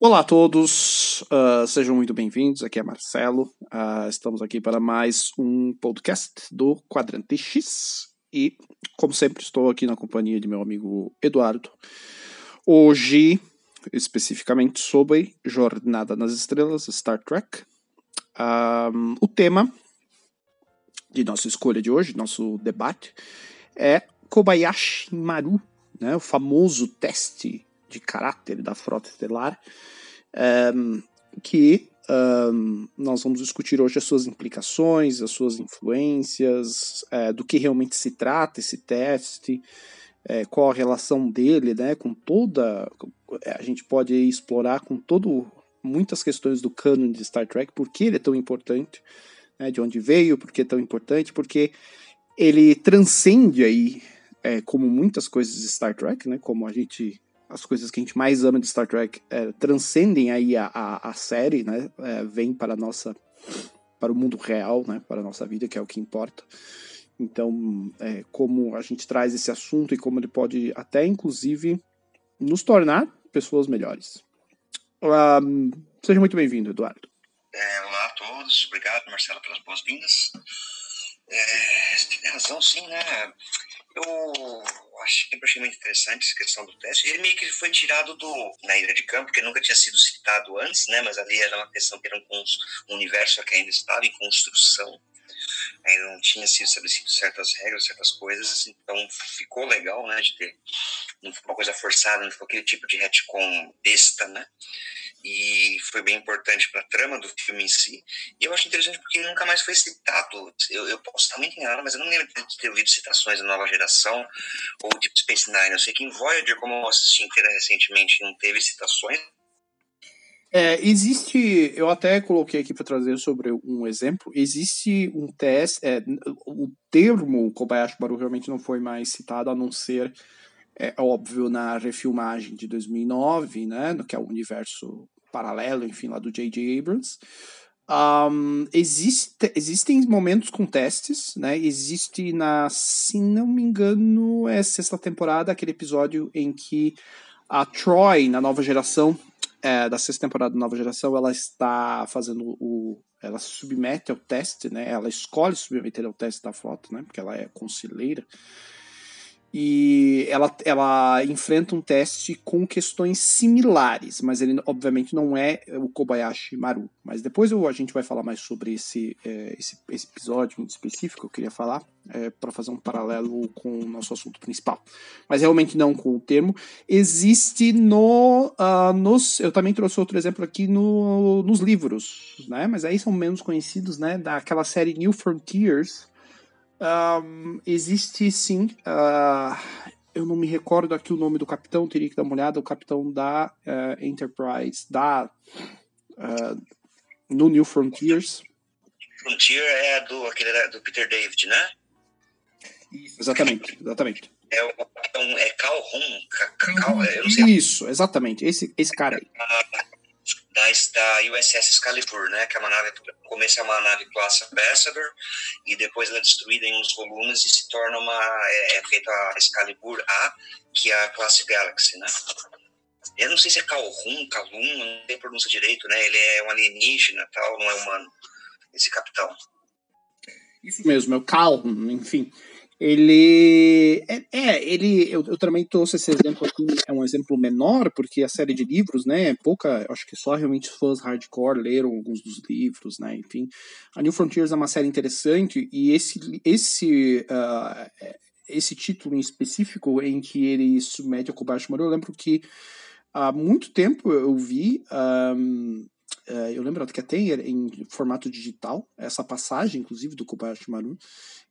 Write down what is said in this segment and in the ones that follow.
Olá a todos, uh, sejam muito bem-vindos. Aqui é Marcelo. Uh, estamos aqui para mais um podcast do Quadrante X. E, como sempre, estou aqui na companhia de meu amigo Eduardo. Hoje, especificamente sobre Jornada nas Estrelas, Star Trek. Um, o tema de nossa escolha de hoje, nosso debate, é Kobayashi Maru, né, o famoso teste de caráter da frota estelar, um, que um, nós vamos discutir hoje as suas implicações, as suas influências, é, do que realmente se trata esse teste, é, qual a relação dele né, com toda. A gente pode explorar com todo muitas questões do canon de Star Trek, por que ele é tão importante, né, de onde veio, por que é tão importante, porque ele transcende aí, é, como muitas coisas de Star Trek, né, como a gente as coisas que a gente mais ama de Star Trek é, transcendem aí a, a, a série, né? É, vem para nossa para o mundo real, né? Para a nossa vida, que é o que importa. Então, é, como a gente traz esse assunto e como ele pode até, inclusive, nos tornar pessoas melhores. Um, seja muito bem-vindo, Eduardo. É, olá a todos, obrigado, Marcelo, pelas boas-vindas. É, tem razão, sim, né? Eu sempre achei muito interessante essa questão do teste. Ele meio que foi tirado do, na Ilha de Campo, porque nunca tinha sido citado antes, né? Mas ali era uma questão que era um, um universo que ainda estava em construção. Ainda não tinha sido estabelecido certas regras, certas coisas, então ficou legal, né? De ter, não foi uma coisa forçada, não foi aquele tipo de retcon besta, né? E foi bem importante para a trama do filme em si. E eu acho interessante porque ele nunca mais foi citado. Eu, eu posso estar muito enganado, mas eu não lembro de ter ouvido citações da nova geração ou tipo Space Nine. Eu sei que em Voyager, como eu assisti inteira recentemente, não teve citações. É, existe, eu até coloquei aqui para trazer sobre um exemplo. Existe um teste, é, o termo Kobayashi Maru realmente não foi mais citado, a não ser é óbvio na refilmagem de 2009, né, que é o universo paralelo, enfim, lá do J.J. Abrams. Um, existe, existem momentos com testes, né? Existe na, se não me engano, é sexta temporada, aquele episódio em que a Troy, na nova geração, é, da sexta temporada da nova geração, ela está fazendo o. Ela se submete ao teste, né? Ela escolhe submeter ao teste da foto, né? Porque ela é conselheira e ela, ela enfrenta um teste com questões similares, mas ele obviamente não é o Kobayashi Maru. Mas depois eu, a gente vai falar mais sobre esse, é, esse, esse, episódio específico que eu queria falar, é, para fazer um paralelo com o nosso assunto principal. Mas realmente não com o termo. Existe no. Uh, nos, eu também trouxe outro exemplo aqui no, nos livros, né? mas aí são menos conhecidos, né? daquela série New Frontiers um, existe sim. Uh, eu não me recordo aqui o nome do capitão, teria que dar uma olhada. O capitão da uh, Enterprise, da. Uh, no New Frontiers. Frontier é do, aquele, do Peter David, né? Isso, exatamente, exatamente. É o capitão. É Cal Hum, Cal, Isso, exatamente. Esse, esse cara aí. Da, da USS Excalibur, né? Que é uma nave, no começo é uma nave classe Ambassador e depois ela é destruída em uns volumes e se torna uma é, é feita a Excalibur A, que é a classe Galaxy, né? Eu não sei se é Calhoun, Calhoun, não tem pronúncia direito, né? Ele é um alienígena, tal, não é humano, esse capitão. Isso mesmo, é o Calhoun, enfim. Ele. É, é ele. Eu, eu, também trouxe esse exemplo aqui, é um exemplo menor, porque a série de livros, né? Pouca. Acho que só realmente fãs hardcore leram alguns dos livros, né? Enfim. A New Frontiers é uma série interessante e esse. esse uh, esse título em específico em que ele submete ao Kobayashi Maru, eu lembro que há muito tempo eu vi um, Uh, eu lembro que até em formato digital, essa passagem, inclusive, do Kobayashi Maru,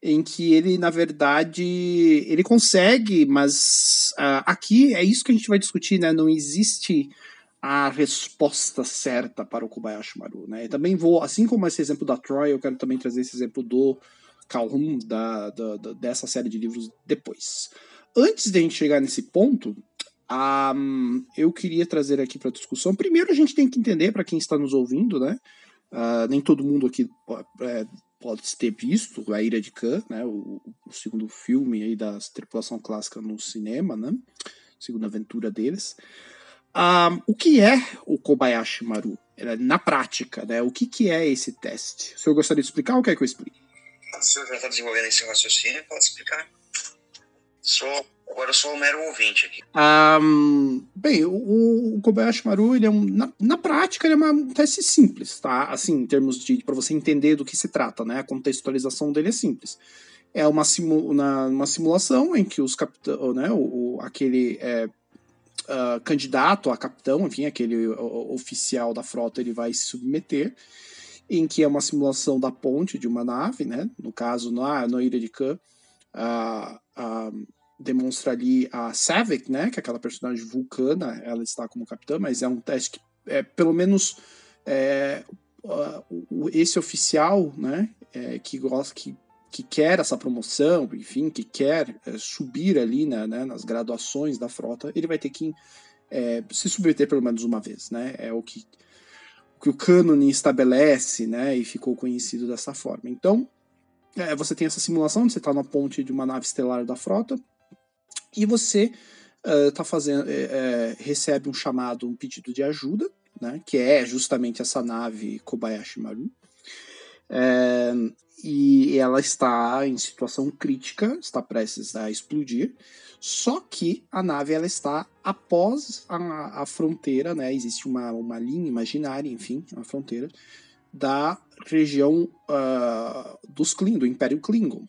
em que ele, na verdade, ele consegue, mas uh, aqui é isso que a gente vai discutir, né? Não existe a resposta certa para o Kobayashi Maru, né? Eu também vou, assim como esse exemplo da Troy, eu quero também trazer esse exemplo do Calhoun, da, da, da, dessa série de livros depois. Antes de a gente chegar nesse ponto, um, eu queria trazer aqui para discussão. Primeiro, a gente tem que entender, para quem está nos ouvindo, né? Uh, nem todo mundo aqui é, pode ter visto A Ira de Khan, né? O, o, segundo filme aí da tripulação clássica no cinema, né? Segunda aventura deles. Um, o que é o Kobayashi Maru? Na prática, né? O que, que é esse teste? O senhor gostaria de explicar ou quer que eu explique? O senhor já está desenvolvendo esse raciocínio, pode explicar. Sou, agora eu sou um mero ouvinte aqui. Um, bem, o, o, Kobayashi Maru, ele é um, na, na prática, ele é uma, um teste simples, tá? Assim, em termos de, para você entender do que se trata, né? A contextualização dele é simples é uma, simu uma simulação em que os capitão, né, o, o aquele é, uh, candidato a capitão, enfim, aquele o, oficial da frota, ele vai se submeter, em que é uma simulação da ponte de uma nave, né, no caso, na, na Ilha de Khan, uh, uh, demonstra ali a Savick, né, que é aquela personagem vulcana, ela está como capitã, mas é um teste que, é, pelo menos, é, esse oficial, né, é, que gosta, que que quer essa promoção, enfim, que quer é, subir ali né, né, nas graduações da frota, ele vai ter que é, se submeter pelo menos uma vez, né? É o que, o que o cânone estabelece, né? E ficou conhecido dessa forma. Então, é, você tem essa simulação, você está na ponte de uma nave estelar da frota e você está fazendo, recebe um chamado, um pedido de ajuda, né? Que é justamente essa nave Kobayashi Maru. É, e ela está em situação crítica, está prestes a explodir. Só que a nave ela está após a, a fronteira, né? Existe uma, uma linha imaginária, enfim, uma fronteira da região uh, dos Klingon, do Império Klingon.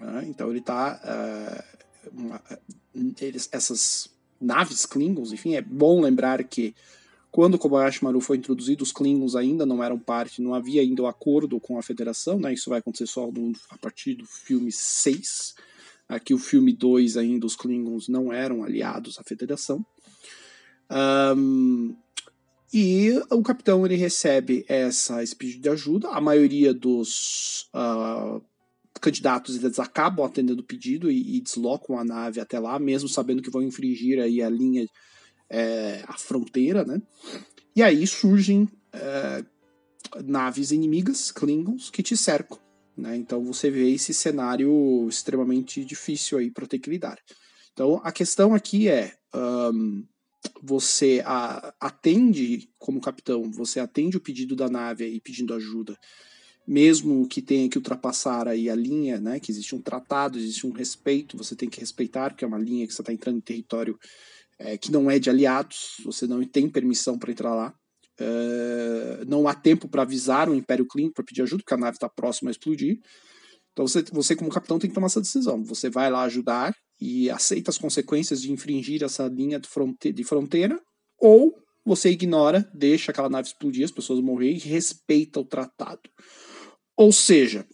Uh, então ele está uh, essas naves Klingons, enfim, é bom lembrar que quando Kobayashi Maru foi introduzido, os Klingons ainda não eram parte, não havia ainda o um acordo com a Federação, né? Isso vai acontecer só no, a partir do filme 6. Aqui o filme 2 ainda os Klingons não eram aliados à Federação. Um, e o capitão ele recebe essa, pedido de ajuda. A maioria dos uh, candidatos eles acabam atendendo o pedido e, e, deslocam a nave até lá, mesmo sabendo que vão infringir aí a linha é, a fronteira, né? E aí surgem é, naves inimigas, Klingons, que te cercam. Né? Então você vê esse cenário extremamente difícil aí para ter que lidar. Então a questão aqui é um, você a, atende como capitão, você atende o pedido da nave aí pedindo ajuda, mesmo que tenha que ultrapassar aí a linha, né? Que existe um tratado, existe um respeito, você tem que respeitar, que é uma linha que você está entrando em território é, que não é de aliados, você não tem permissão para entrar lá. É, não há tempo para avisar o Império Clean para pedir ajuda, porque a nave está próxima a explodir. Então você, você, como capitão, tem que tomar essa decisão. Você vai lá ajudar e aceita as consequências de infringir essa linha de, fronte de fronteira, ou você ignora, deixa aquela nave explodir, as pessoas morrerem e respeita o tratado. Ou seja,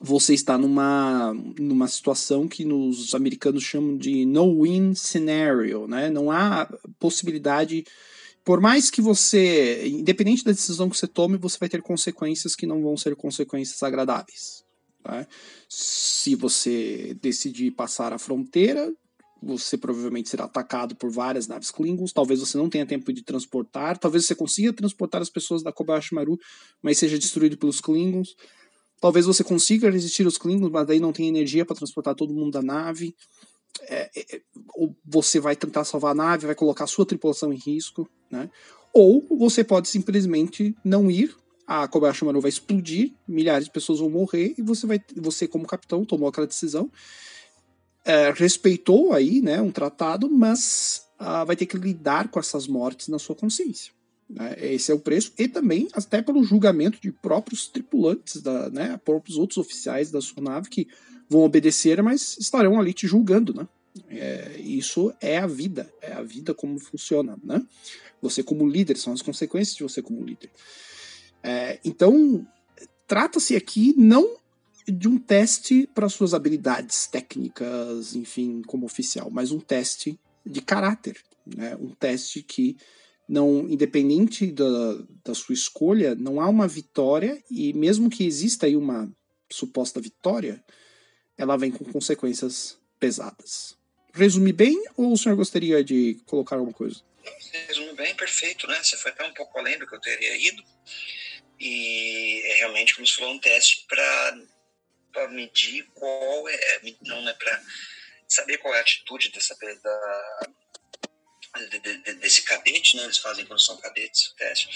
você está numa, numa situação que nos americanos chamam de no-win scenario, né? Não há possibilidade, por mais que você, independente da decisão que você tome, você vai ter consequências que não vão ser consequências agradáveis. Tá? Se você decidir passar a fronteira, você provavelmente será atacado por várias naves Klingons, talvez você não tenha tempo de transportar, talvez você consiga transportar as pessoas da Kobayashi Maru, mas seja destruído pelos Klingons. Talvez você consiga resistir aos Klingons, mas daí não tem energia para transportar todo mundo da nave. É, é, ou você vai tentar salvar a nave, vai colocar a sua tripulação em risco, né? Ou você pode simplesmente não ir, a Kobayashi Maru vai explodir, milhares de pessoas vão morrer e você vai, você como capitão tomou aquela decisão, é, respeitou aí, né, um tratado, mas uh, vai ter que lidar com essas mortes na sua consciência. Né? Esse é o preço, e também até pelo julgamento de próprios tripulantes, da, né? próprios outros oficiais da sua nave que vão obedecer, mas estarão ali te julgando. Né? É, isso é a vida, é a vida como funciona. Né? Você, como líder, são as consequências de você, como líder. É, então, trata-se aqui não de um teste para suas habilidades técnicas, enfim, como oficial, mas um teste de caráter, né? um teste que não independente da, da sua escolha, não há uma vitória e mesmo que exista aí uma suposta vitória, ela vem com consequências pesadas. Resume bem ou o senhor gostaria de colocar alguma coisa? Resume bem, perfeito, né? Você foi até um pouco além do que eu teria ido. E é realmente, como você falou, um teste para medir qual é. Não, né? Para saber qual é a atitude dessa, da, desse cadete, né? Eles fazem quando são cadetes o teste,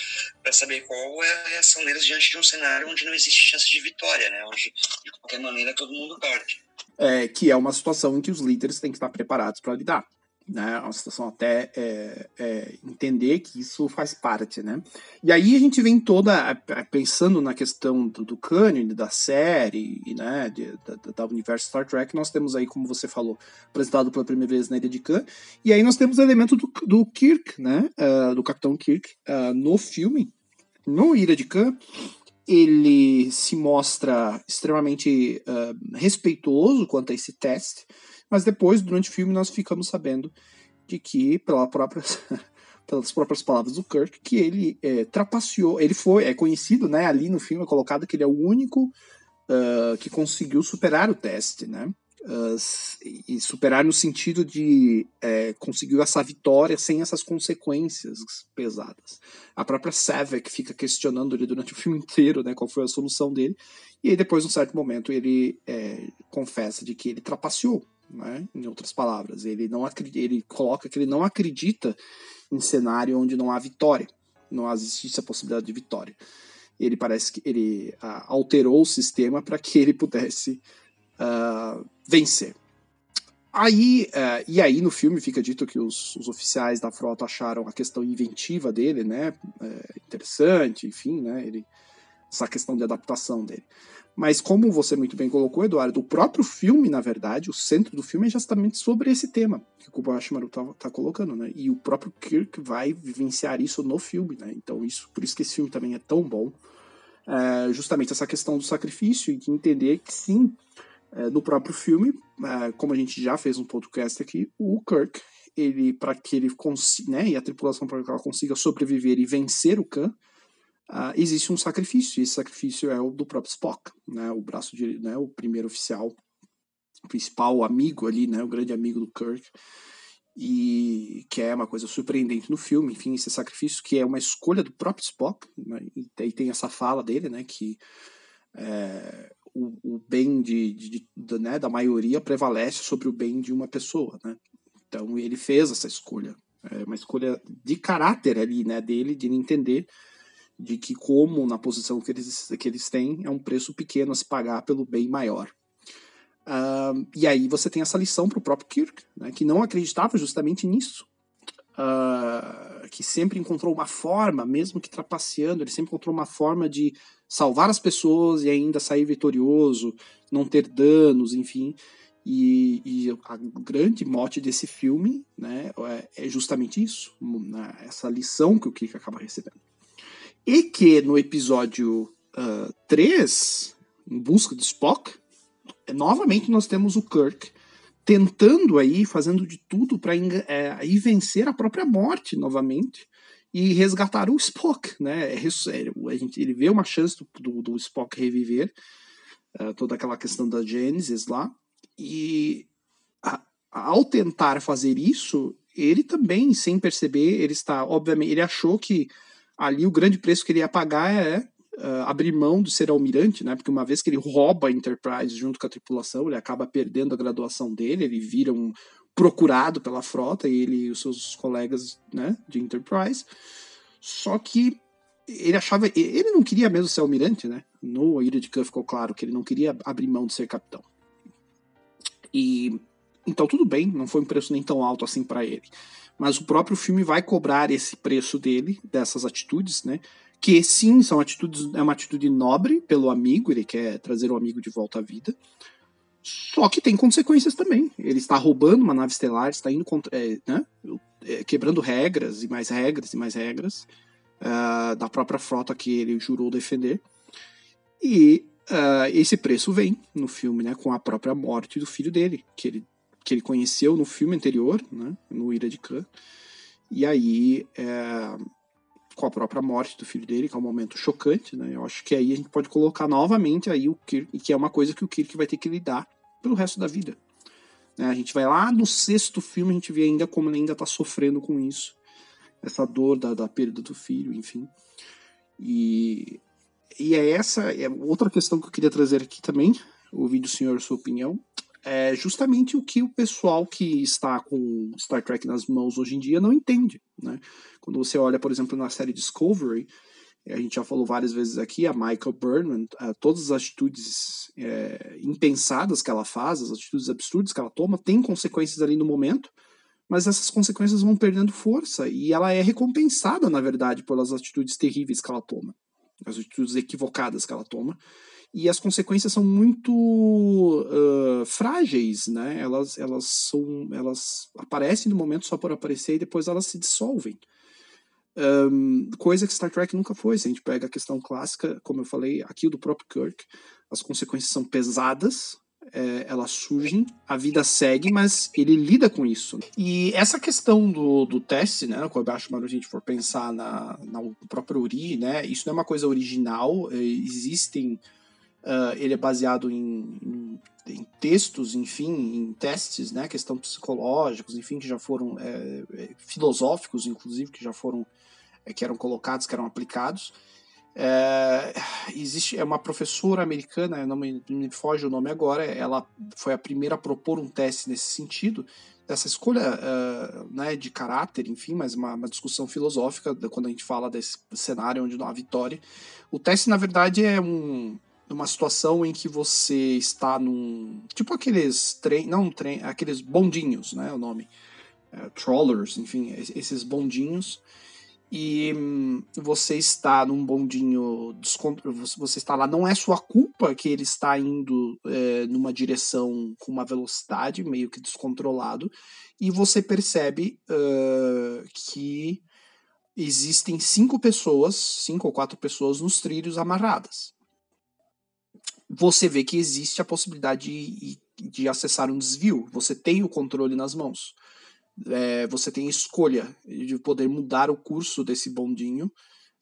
para saber qual é a reação deles diante de um cenário onde não existe chance de vitória, né? Onde de qualquer maneira todo mundo perde. É, que é uma situação em que os líderes têm que estar preparados para lidar né? Uma situação até é, é, entender que isso faz parte, né? E aí a gente vem toda pensando na questão do, do cânone da série, né? De, da, da, universo Star Trek, nós temos aí, como você falou, apresentado pela primeira vez na Ilha de Khan, e aí nós temos o elemento do, do Kirk, né? Uh, do Capitão Kirk uh, no filme, no Ilha de Khan, ele se mostra extremamente uh, respeitoso quanto a esse teste mas depois, durante o filme, nós ficamos sabendo de que, pela própria, pelas próprias palavras do Kirk, que ele é, trapaceou. Ele foi, é conhecido, né? Ali no filme é colocado que ele é o único uh, que conseguiu superar o teste, né? Uh, e superar no sentido de é, conseguiu essa vitória sem essas consequências pesadas. A própria Savek fica questionando ele durante o filme inteiro, né, qual foi a solução dele, e aí depois, num certo momento, ele é, confessa de que ele trapaceou, né? Em outras palavras, ele não ele coloca que ele não acredita em cenário onde não há vitória, não existe a possibilidade de vitória. Ele parece que ele uh, alterou o sistema para que ele pudesse uh, vencer. Aí, uh, e aí no filme fica dito que os, os, oficiais da frota acharam a questão inventiva dele, né, é, interessante, enfim, né, ele, essa questão de adaptação dele. Mas como você muito bem colocou, Eduardo, o próprio filme, na verdade, o centro do filme é justamente sobre esse tema que o Kobayashi Maru tá, tá, colocando, né? E o próprio Kirk vai vivenciar isso no filme, né? Então isso, por isso que esse filme também é tão bom. É, justamente essa questão do sacrifício e de entender que sim, é, no próprio filme, é, como a gente já fez um podcast aqui, o Kirk, ele para que ele consiga, né, e a tripulação para que ela consiga sobreviver e vencer o Khan, uh, existe um sacrifício, e esse sacrifício é o do próprio Spock, né, o braço de, né, o primeiro oficial, o principal amigo ali, né, o grande amigo do Kirk, e que é uma coisa surpreendente no filme, enfim, esse sacrifício que é uma escolha do próprio Spock, né, e aí tem essa fala dele, né, que é, o, o, bem de, de, de, né, da maioria prevalece sobre o bem de uma pessoa, né, então ele fez essa escolha, é uma escolha de caráter ali, né, dele, de entender de que, como na posição que eles, que eles têm, é um preço pequeno a se pagar pelo bem maior. Uh, e aí você tem essa lição para o próprio Kirk, né, que não acreditava justamente nisso. Uh, que sempre encontrou uma forma, mesmo que trapaceando, ele sempre encontrou uma forma de salvar as pessoas e ainda sair vitorioso, não ter danos, enfim. E, e a grande mote desse filme né, é, é justamente isso, né, essa lição que o Kirk acaba recebendo. E que no episódio uh, 3, em busca de Spock, novamente nós temos o Kirk tentando aí, fazendo de tudo para é, vencer a própria morte novamente e resgatar o Spock, né? É, é, a gente, ele vê uma chance do, do, do Spock reviver uh, toda aquela questão da Genesis lá e a, ao tentar fazer isso, ele também, sem perceber, ele está, obviamente, ele achou que ali o grande preço que ele ia pagar é uh, abrir mão de ser almirante, né? Porque uma vez que ele rouba a Enterprise junto com a tripulação, ele acaba perdendo a graduação dele, ele vira um procurado pela frota, ele e os seus colegas, né, de Enterprise. Só que ele achava, ele não queria mesmo ser almirante, né? No Ilha de Khan ficou claro que ele não queria abrir mão de ser capitão. E então tudo bem, não foi um preço nem tão alto assim para ele mas o próprio filme vai cobrar esse preço dele, dessas atitudes, né? Que sim, são atitudes, é uma atitude nobre pelo amigo, ele quer trazer o amigo de volta à vida. Só que tem consequências também. Ele está roubando uma nave estelar, está indo contra, é, né? É, quebrando regras e mais regras e mais regras uh, da própria frota que ele jurou defender. E uh, esse preço vem no filme, né? Com a própria morte do filho dele, que ele que ele conheceu no filme anterior, né, no Ira de Khan. E aí, é, com a própria morte do filho dele, que é um momento chocante, né? Eu acho que aí a gente pode colocar novamente aí o Kirk, que é uma coisa que o Kirk vai ter que lidar pelo resto da vida. Né? A gente vai lá no sexto filme, a gente vê ainda como ele ainda está sofrendo com isso. Essa dor da, da perda do filho, enfim. E, e é essa é outra questão que eu queria trazer aqui também, ouvir do senhor sua opinião, é justamente o que o pessoal que está com Star Trek nas mãos hoje em dia não entende. Né? Quando você olha, por exemplo, na série Discovery, a gente já falou várias vezes aqui, a Michael Burnham, todas as atitudes é, impensadas que ela faz, as atitudes absurdas que ela toma, tem consequências ali no momento, mas essas consequências vão perdendo força e ela é recompensada, na verdade, pelas atitudes terríveis que ela toma, as atitudes equivocadas que ela toma. E as consequências são muito uh, frágeis, né? Elas, elas são, elas aparecem no momento só por aparecer e depois elas se dissolvem. Um, coisa que Star Trek nunca foi. Se a gente pega a questão clássica, como eu falei, aqui do próprio Kirk, as consequências são pesadas, é, elas surgem, a vida segue, mas ele lida com isso. E essa questão do, do teste, né, quando acho a gente for pensar na, na própria Uri, né, isso não é uma coisa original, é, existem, uh, ele é baseado em, em, em, textos, enfim, em testes, né, questão psicológicos, enfim, que já foram é, é filosóficos, inclusive, que já foram é, que eram colocados, que eram aplicados. É, existe é uma professora americana, não me, me, foge o nome agora, ela foi a primeira a propor um teste nesse sentido, dessa escolha uh, né, de caráter, enfim, mas uma, uma, discussão filosófica quando a gente fala desse cenário onde não há vitória. O teste, na verdade, é um, uma situação em que você está num. Tipo aqueles trem. Não trem, aqueles bondinhos, né? O nome. É, trollers, enfim, esses bondinhos e hum, você está num bondinho, você está lá, não é sua culpa que ele está indo é, numa direção com uma velocidade meio que descontrolado, e você percebe uh, que existem cinco pessoas, cinco ou quatro pessoas nos trilhos amarradas. Você vê que existe a possibilidade de, de acessar um desvio, você tem o controle nas mãos é, você tem escolha de poder mudar o curso desse bondinho,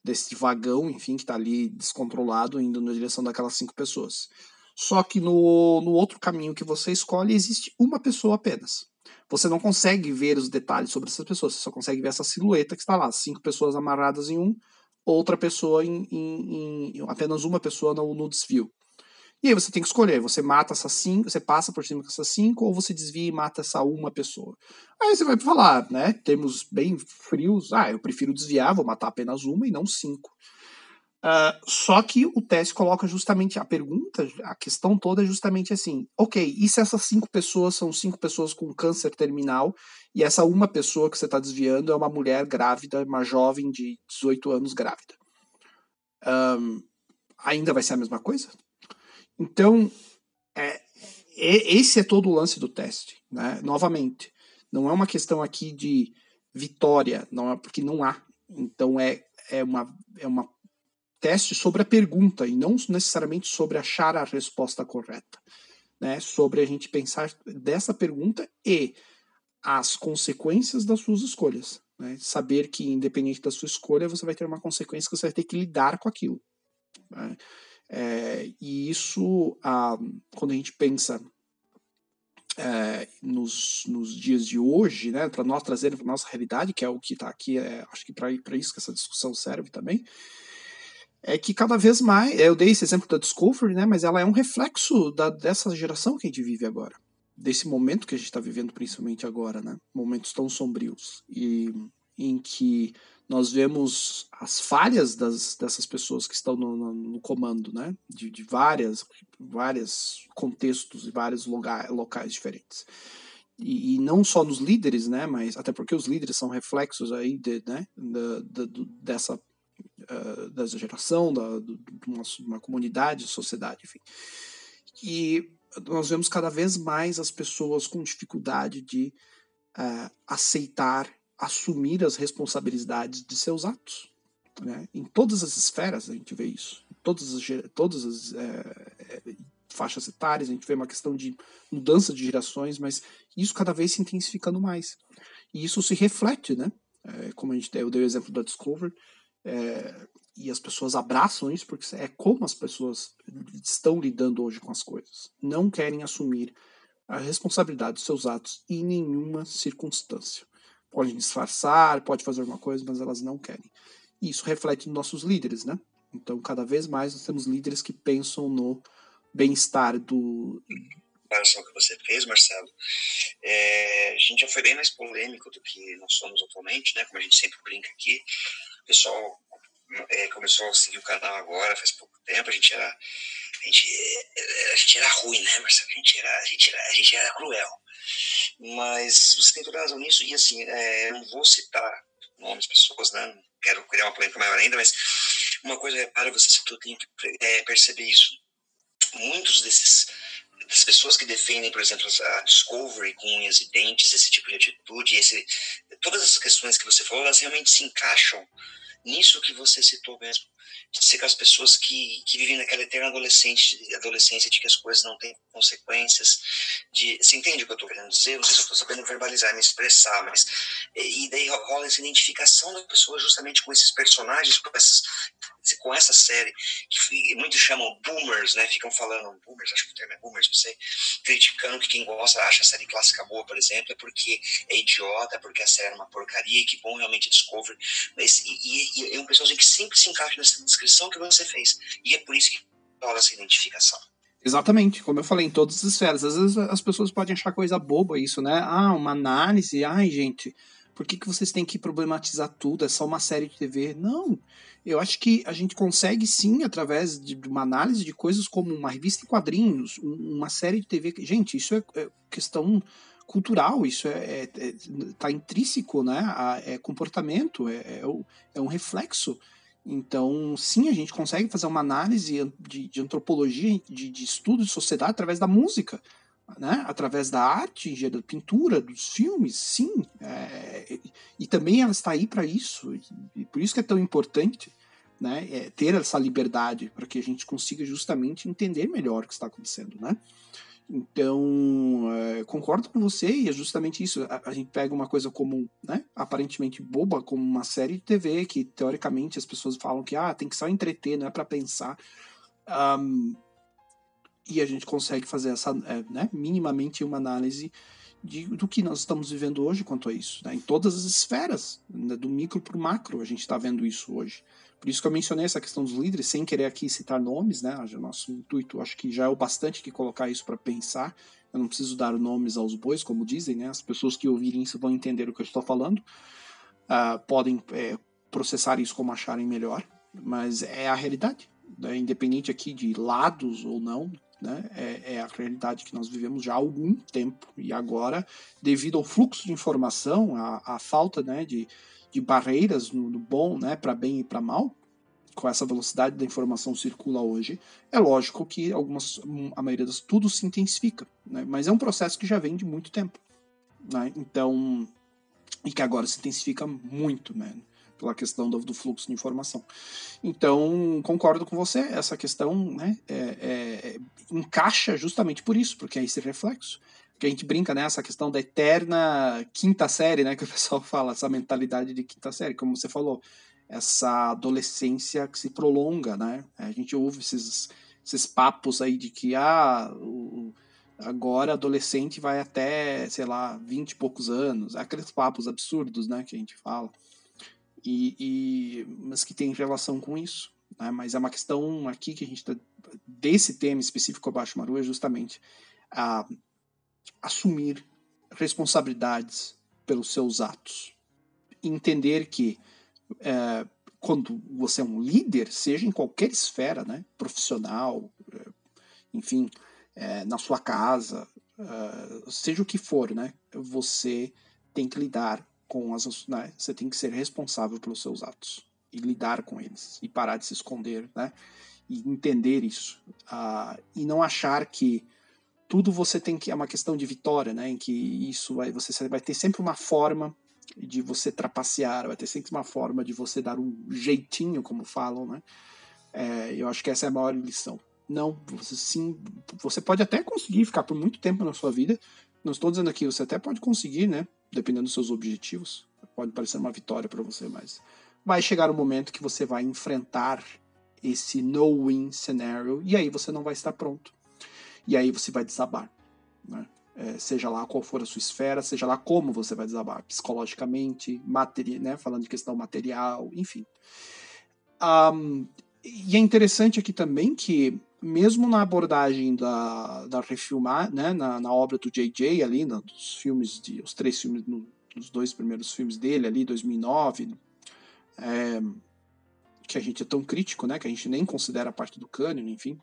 desse vagão, enfim, que está ali descontrolado, indo na direção daquelas cinco pessoas. Só que no, no outro caminho que você escolhe, existe uma pessoa apenas. Você não consegue ver os detalhes sobre essas pessoas, você só consegue ver essa silhueta que está lá, cinco pessoas amarradas em um, outra pessoa em, em, em apenas uma pessoa no, no desvio. E aí você tem que escolher, você mata essas cinco, você passa por cima dessas cinco, ou você desvia e mata essa uma pessoa. Aí você vai falar, né? Termos bem frios, ah, eu prefiro desviar, vou matar apenas uma e não cinco. Uh, só que o teste coloca justamente a pergunta, a questão toda é justamente assim: ok, e se essas cinco pessoas são cinco pessoas com câncer terminal e essa uma pessoa que você está desviando é uma mulher grávida, uma jovem de 18 anos grávida? Um, ainda vai ser a mesma coisa? Então, é, esse é todo o lance do teste. Né? Novamente, não é uma questão aqui de vitória, não é porque não há. Então é, é uma é uma teste sobre a pergunta e não necessariamente sobre achar a resposta correta, né? Sobre a gente pensar dessa pergunta e as consequências das suas escolhas, né? Saber que independente da sua escolha você vai ter uma consequência que você vai ter que lidar com aquilo. Né? É, e isso, ah, quando a gente pensa é, nos, nos dias de hoje, né, para nós trazerem para nossa realidade, que é o que está aqui, é, acho que para isso que essa discussão serve também, é que cada vez mais, eu dei esse exemplo da Discovery, né, mas ela é um reflexo da, dessa geração que a gente vive agora, desse momento que a gente está vivendo principalmente agora, né, momentos tão sombrios e em que nós vemos as falhas das, dessas pessoas que estão no, no, no comando, né? De, de várias, vários contextos e vários lugar, locais diferentes. E, e, não só nos líderes, né? Mas até porque os líderes são reflexos aí de, né? Da, da, dessa, uh, dessa geração, da, de uma, uma comunidade, sociedade, enfim. E nós vemos cada vez mais as pessoas com dificuldade de uh, aceitar assumir as responsabilidades de seus atos. Né? Em todas as esferas a gente vê isso. Em todas as, todas as é, é, faixas etárias a gente vê uma questão de mudança de gerações, mas isso cada vez se intensificando mais. E isso se reflete, né? É, como a gente eu dei o exemplo da Discover, é, e as pessoas abraçam isso porque é como as pessoas estão lidando hoje com as coisas. Não querem assumir a responsabilidade dos seus atos em nenhuma circunstância podem disfarçar, pode fazer alguma coisa, mas elas não querem. E isso reflete nos nossos líderes, né? Então, cada vez mais nós temos líderes que pensam no bem-estar do. Pensam que você fez, Marcelo. É, a gente já foi bem mais polêmico do que nós somos atualmente, né? Como a gente sempre brinca aqui. O pessoal é, começou a seguir o canal agora, faz pouco tempo. A gente era, a gente, a gente era ruim, né, Marcelo? A gente era, a gente era, a gente era cruel. Mas você tem toda razão nisso. E assim, é, não vou citar nomes, pessoas, né? Não quero criar uma polêmica maior ainda, mas uma coisa, repara, você citou, tem que é, perceber isso. Muitos desses das pessoas que defendem, por exemplo, a Discovery com unhas e dentes, esse tipo de atitude, esse, todas essas questões que você falou, elas realmente se encaixam nisso que você citou mesmo de ser as pessoas que, que vivem naquela eterna adolescente, adolescência de que as coisas não têm consequências. De, você entende o que eu estou querendo dizer? Não sei se eu estou sabendo verbalizar, me expressar, mas. E daí rola essa identificação da pessoa justamente com esses personagens, com, essas, com essa série, que muitos chamam boomers, né? Ficam falando, boomers, acho que o termo é boomers, sei, criticando que quem gosta acha a série clássica boa, por exemplo, é porque é idiota, porque a série é uma porcaria, que bom realmente Discovery. Mas, e, e é um pessoalzinho que sempre se encaixa nessa descrição que você fez. E é por isso que rola essa identificação. Exatamente, como eu falei, em todas as esferas. Às vezes as pessoas podem achar coisa boba isso, né? Ah, uma análise, ai, gente, por que, que vocês têm que problematizar tudo? É só uma série de TV. Não. Eu acho que a gente consegue sim, através de uma análise de coisas como uma revista em quadrinhos, uma série de TV. Gente, isso é, é questão cultural, isso é, é, é tá intrínseco, né? É comportamento, é, é, é um reflexo então, sim, a gente consegue fazer uma análise de, de antropologia, de, de, estudo de sociedade através da música, né? através da arte, da pintura, dos filmes, sim. É, e também ela está aí para isso, e por isso que é tão importante né? É, ter essa liberdade, para que a gente consiga justamente entender melhor o que está acontecendo. Né? Então, é, concordo com você, e é justamente isso. A, a, gente pega uma coisa como, né, aparentemente boba, como uma série de TV, que teoricamente as pessoas falam que ah, tem que só entreter, não é para pensar. Um, e a gente consegue fazer essa, é, né, minimamente uma análise de, do que nós estamos vivendo hoje quanto a isso. Né, em todas as esferas, né, do micro para o macro, a gente está vendo isso hoje. Por isso que eu mencionei essa questão dos líderes, sem querer aqui citar nomes, né? Nosso intuito acho que já é o bastante que colocar isso para pensar. Eu não preciso dar nomes aos bois, como dizem, né? As pessoas que ouvirem isso vão entender o que eu estou falando. Uh, podem é, processar isso como acharem melhor, mas é a realidade. Né? Independente aqui de lados ou não, né? É, é, a realidade que nós vivemos já há algum tempo. E agora, devido ao fluxo de informação, a, a falta né, de, de barreiras no, no bom, né, para bem e para mal, com essa velocidade da informação circula hoje, é lógico que algumas, a maioria das tudo se intensifica, né? mas é um processo que já vem de muito tempo, né? Então, e que agora se intensifica muito, né? Pela questão do, do fluxo de informação. Então, concordo com você, essa questão né, é, é, encaixa justamente por isso, porque é esse reflexo que a gente brinca, né? Essa questão da eterna quinta série, né? Que o pessoal fala, essa mentalidade de quinta série, como você falou, essa adolescência que se prolonga, né? A gente ouve esses, esses papos aí de que, ah, o, agora adolescente vai até, sei lá, vinte e poucos anos, aqueles papos absurdos, né? Que a gente fala. E, e, mas que tem relação com isso. Né? Mas é uma questão aqui que a gente tá, desse tema específico abaixo Maru é justamente a assumir responsabilidades pelos seus atos. Entender que é, quando você é um líder, seja em qualquer esfera, né, profissional, é, enfim, é, na sua casa, é, seja o que for, né, você tem que lidar com as, né, você tem que ser responsável pelos seus atos e lidar com eles e parar de se esconder, né, e entender isso uh, e não achar que tudo você tem que é uma questão de vitória, né? Em que isso vai você vai ter sempre uma forma de você trapacear, vai ter sempre uma forma de você dar um jeitinho, como falam, né? É, eu acho que essa é a maior lição. Não, você sim, você pode até conseguir ficar por muito tempo na sua vida. Não estou dizendo aqui, você até pode conseguir, né? Dependendo dos seus objetivos, pode parecer uma vitória para você, mas vai chegar o um momento que você vai enfrentar esse no-win scenario e aí você não vai estar pronto e aí você vai desabar. Né? É, seja lá qual for a sua esfera, seja lá como você vai desabar, psicologicamente, materi né? falando de questão material, enfim. Um, e é interessante aqui também que mesmo na abordagem da, da refilmar, né, na, na obra do J.J. ali, nos filmes, de, os três filmes, no, nos dois primeiros filmes dele ali, 2009, é, que a gente é tão crítico, né, que a gente nem considera parte do cânone, enfim,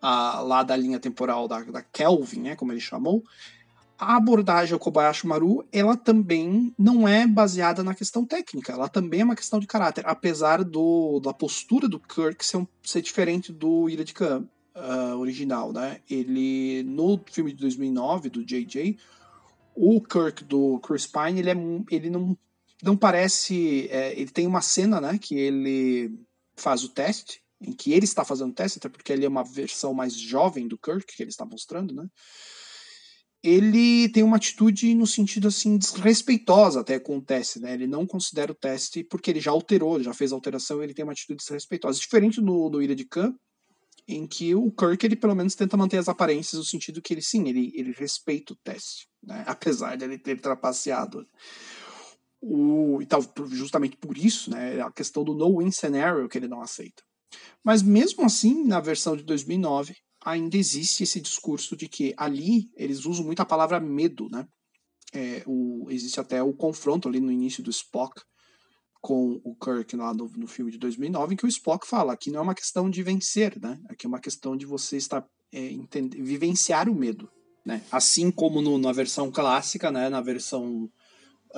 a, lá da linha temporal da, da Kelvin, né, como ele chamou, a abordagem ao Kobayashi Maru, ela também não é baseada na questão técnica, ela também é uma questão de caráter, apesar do, da postura do Kirk ser, um, ser diferente do Ira de Khan uh, original, né? Ele, no filme de 2009, do J.J., o Kirk do Chris Pine, ele, é, ele não, não parece... É, ele tem uma cena, né, que ele faz o teste, em que ele está fazendo o teste, até porque ele é uma versão mais jovem do Kirk, que ele está mostrando, né? Ele tem uma atitude no sentido assim desrespeitosa até com o teste, né? Ele não considera o teste porque ele já alterou, já fez alteração, ele tem uma atitude desrespeitosa, diferente do, do Ira de Khan, em que o Kirk ele pelo menos tenta manter as aparências no sentido que ele sim, ele, ele respeita o teste, né? Apesar de ele ter trapaceado. O, e tal, justamente por isso, né, a questão do no-win scenario que ele não aceita. Mas mesmo assim, na versão de 2009, ainda existe esse discurso de que ali eles usam muito a palavra medo, né? É, o, existe até o confronto ali no início do Spock com o Kirk lá no, no filme de 2009, em que o Spock fala que não é uma questão de vencer, né? Aqui é uma questão de você estar é, entender, vivenciar o medo, né? Assim como no, na versão clássica, né? Na versão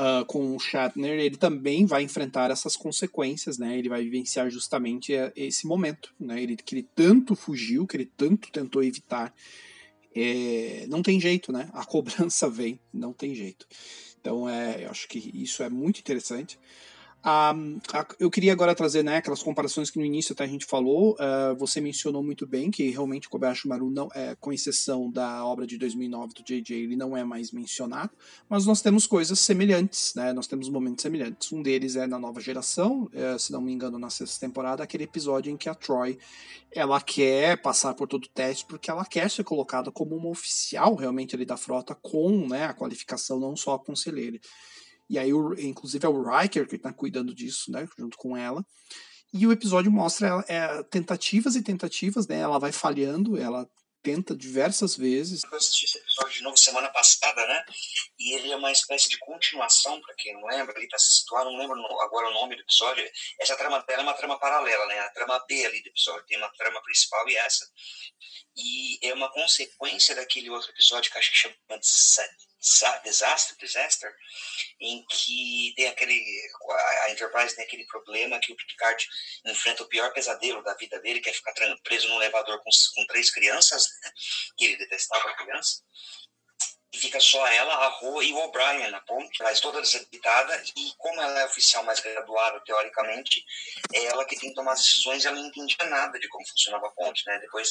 uh, com o Shatner, ele também vai enfrentar essas consequências, né? Ele vai vivenciar justamente eh, esse momento, né? Ele, que ele tanto fugiu, que ele tanto tentou evitar. É, não tem jeito, né? A cobrança vem, não tem jeito. Então, é, eu acho que isso é muito interessante. Um, eu queria agora trazer né, aquelas comparações que no início até a gente falou. Uh, você mencionou muito bem que realmente o Kobayashi Maru, não, é, com exceção da obra de 2009 do J.J., ele não é mais mencionado, mas nós temos coisas semelhantes, né? nós temos momentos semelhantes. Um deles é na nova geração, uh, se não me engano, na sexta temporada, aquele episódio em que a Troy ela quer passar por todo o teste porque ela quer ser colocada como uma oficial realmente ali da frota com né, a qualificação, não só a conselheira. E aí, o, inclusive, é o Riker que está cuidando disso, né? Junto com ela. E o episódio mostra é, tentativas e tentativas, né? Ela vai falhando, ela tenta diversas vezes. Eu assisti esse episódio de novo semana passada, né? E ele é uma espécie de continuação, para quem não lembra, ali para se situar, não lembro agora o nome do episódio. Essa trama dela é uma trama paralela, né? A trama B ali do episódio. Tem uma trama principal e essa. E é uma consequência daquele outro episódio que acho que chama de Disaster, Disaster, em que tem aquele a Enterprise tem aquele problema que o Picard enfrenta o pior pesadelo da vida dele, que é ficar preso num elevador com, com três crianças, né? que ele detestava criança. Fica só ela, a Ro e o O'Brien na ponte, mas toda desabitada, e como ela é oficial mais graduada, teoricamente, é ela que tem que tomar as decisões, ela não entendia nada de como funcionava a ponte, né? Depois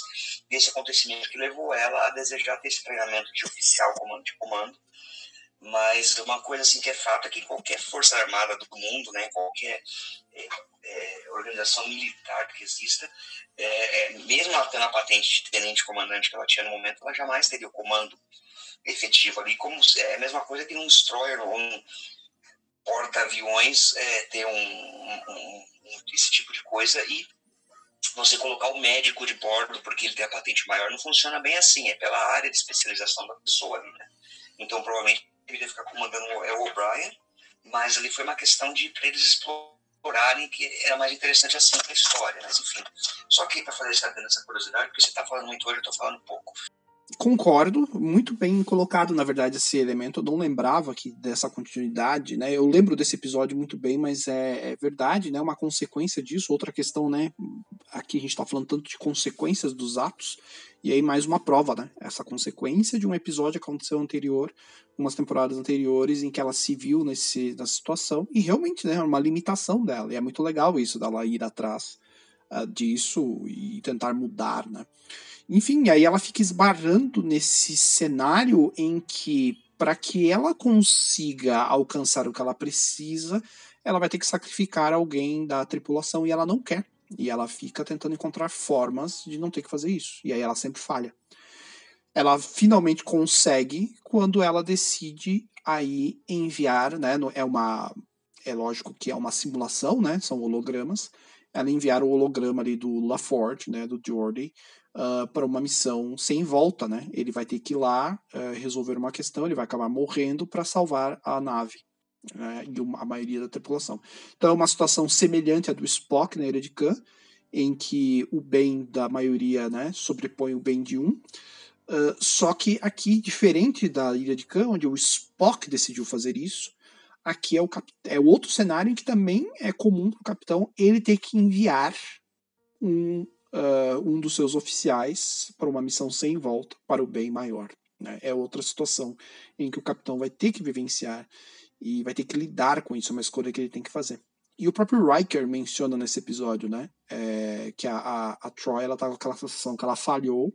desse acontecimento que levou ela a desejar ter esse treinamento de oficial comando, de comando, mas uma coisa assim que é fato é que qualquer força armada do mundo, né, qualquer é, é, organização militar que exista, é, é mesmo ela tendo a patente de tenente comandante que ela tinha no momento, ela jamais teria o comando efetivo ali, como é a mesma coisa que um destroyer ou um porta-aviões é, ter um, um, um, esse tipo de coisa e você colocar o médico de bordo porque ele tem a patente maior não funciona bem assim, é pela área de especialização da pessoa ali, né? Então provavelmente ele deveria ficar comandando é o O'Brien, mas ali foi uma questão de para eles explorarem que era mais interessante assim a história, mas enfim. Só que para fazer essa, essa curiosidade, porque você está falando muito hoje, eu estou falando pouco. Concordo, muito bem colocado, na verdade, esse elemento. Eu não lembrava que dessa continuidade, né? Eu lembro desse episódio muito bem, mas é, é verdade, né? Uma consequência disso. Outra questão, né? Aqui a gente está falando tanto de consequências dos atos, e aí mais uma prova, né? Essa consequência de um episódio que aconteceu anterior, umas temporadas anteriores, em que ela se viu nesse, nessa situação, e realmente, né? Uma limitação dela. E é muito legal isso, dela ir atrás uh, disso e tentar mudar, né? Enfim, aí ela fica esbarrando nesse cenário em que, para que ela consiga alcançar o que ela precisa, ela vai ter que sacrificar alguém da tripulação e ela não quer. E ela fica tentando encontrar formas de não ter que fazer isso. E aí ela sempre falha. Ela finalmente consegue quando ela decide aí enviar, né? É uma. É lógico que é uma simulação, né? São hologramas ela enviar o holograma ali do LaForge, né, do Jordi, uh, para uma missão sem volta, né? Ele vai ter que ir lá uh, resolver uma questão, ele vai acabar morrendo para salvar a nave né, e uma, a maioria da tripulação. Então é uma situação semelhante à do Spock na Ilha de Khan, em que o bem da maioria né, sobrepõe o bem de um. Uh, só que aqui, diferente da Ilha de Khan, onde o Spock decidiu fazer isso, Aqui é o, cap... é outro cenário em que também é comum para o capitão ele ter que enviar um, uh, um dos seus oficiais para uma missão sem volta para o bem maior. Né? É outra situação em que o capitão vai ter que vivenciar e vai ter que lidar com isso, é uma escolha que ele tem que fazer. E o próprio Riker menciona nesse episódio, né, é, que a, a, a Troy ela tá com aquela sensação que ela falhou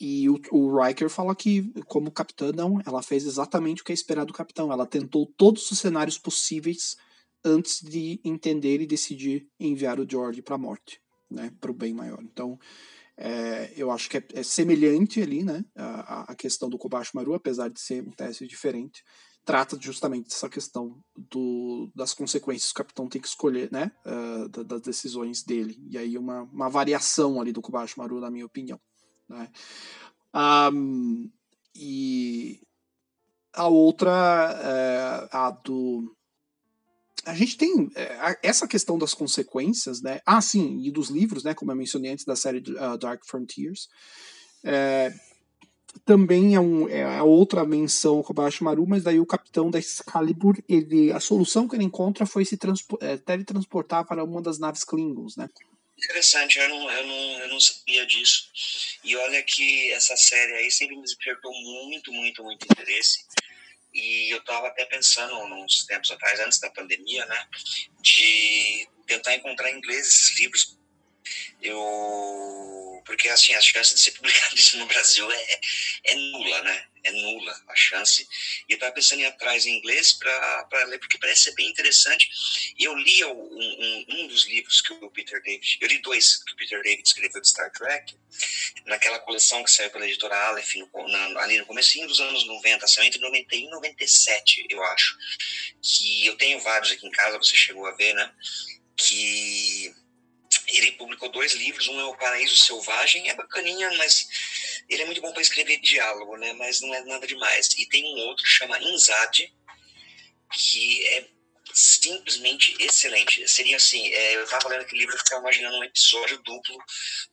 e o, o Riker fala que, como capitã, não, ela fez exatamente o que é esperado do capitão. Ela tentou todos os cenários possíveis antes de entender e decidir enviar o George para a morte, né, para o bem maior. Então, é, eu acho que é, é, semelhante ali, né, a, a questão do Kobashi Maru, apesar de ser um teste diferente, trata justamente dessa questão do, das consequências que o capitão tem que escolher, né, uh, das decisões dele. E aí uma, uma variação ali do Kobashi Maru, na minha opinião. Né? Um, e a outra, é, a do. A gente tem é, essa questão das consequências, né? Ah, sim, e dos livros, né? Como eu mencionei antes da série uh, Dark Frontiers. É, também é, um, é outra menção ao Kobayashi Maru, mas daí o capitão da Excalibur, ele, a solução que ele encontra foi se é, teletransportar para uma das naves Klingons, né? Interessante, eu não, eu, não, eu não sabia disso. E olha que essa série aí sempre me despertou muito, muito, muito interesse. E eu estava até pensando, uns tempos atrás, antes da pandemia, né, de tentar encontrar em inglês esses livros. Eu. Porque, assim, a chance de ser publicado isso no Brasil é, é nula, né? É nula a chance. E eu estava pensando em ir atrás em inglês para ler, porque parece ser bem interessante. E eu li um, um, um, dos livros que o Peter David, eu li dois que o Peter David escreveu de Star Trek, naquela coleção que saiu pela editora Aleph, no, na, ali no começo dos anos 90, saiu entre 91 e 97, eu acho. Que eu tenho vários aqui em casa, você chegou a ver, né? Que ele publicou dois livros, um é O Paraíso Selvagem, é bacaninha, mas ele é muito bom para escrever diálogo, né? Mas não é nada demais. E tem um outro que chama Inzade, que é simplesmente excelente. Seria assim, é, eu estava lendo aquele livro, eu ficava imaginando um episódio duplo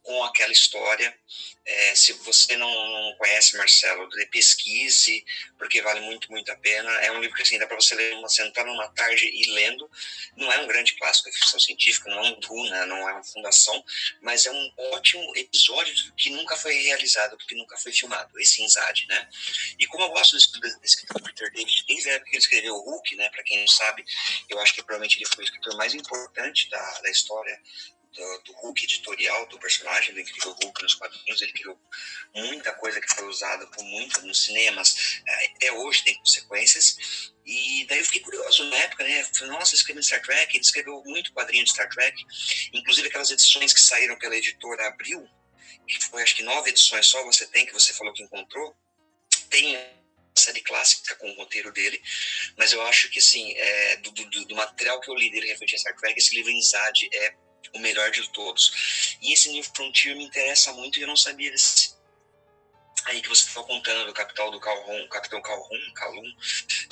com aquela história. É, se você não, não, conhece Marcelo, pesquise, porque vale muito, muito a pena. É um livro que assim, dá para você ler uma, sentar numa tarde e lendo. Não é um grande clássico de ficção científica, não é um Duna, não é uma fundação, mas é um ótimo episódio que nunca foi realizado, porque nunca foi filmado, esse Inzad, né? E como eu gosto desse, desse escritor Peter David, desde a época que ele escreveu o Hulk, né, para quem não sabe, eu acho que provavelmente ele foi o escritor mais importante da, da história do, do, Hulk editorial, do personagem do Incrível Hulk nos quadrinhos. Ele criou muita coisa que foi usada por muito nos cinemas, é, até hoje tem consequências. E daí eu fiquei curioso na época, né? Falei, nossa, escrevendo Star Trek, ele escreveu muito quadrinho de Star Trek, inclusive aquelas edições que saíram pela editora Abril, que foi acho que nove edições só você tem, que você falou que encontrou. Tem série clássica com o roteiro dele, mas eu acho que, assim, é, do, do, do, material que eu li dele referente a Star Trek, esse livro Inzad é o melhor de todos. E esse New Frontier me interessa muito e eu não sabia desse aí que você estava contando do capitão do Calhoun, capitão Calhoun, Calum,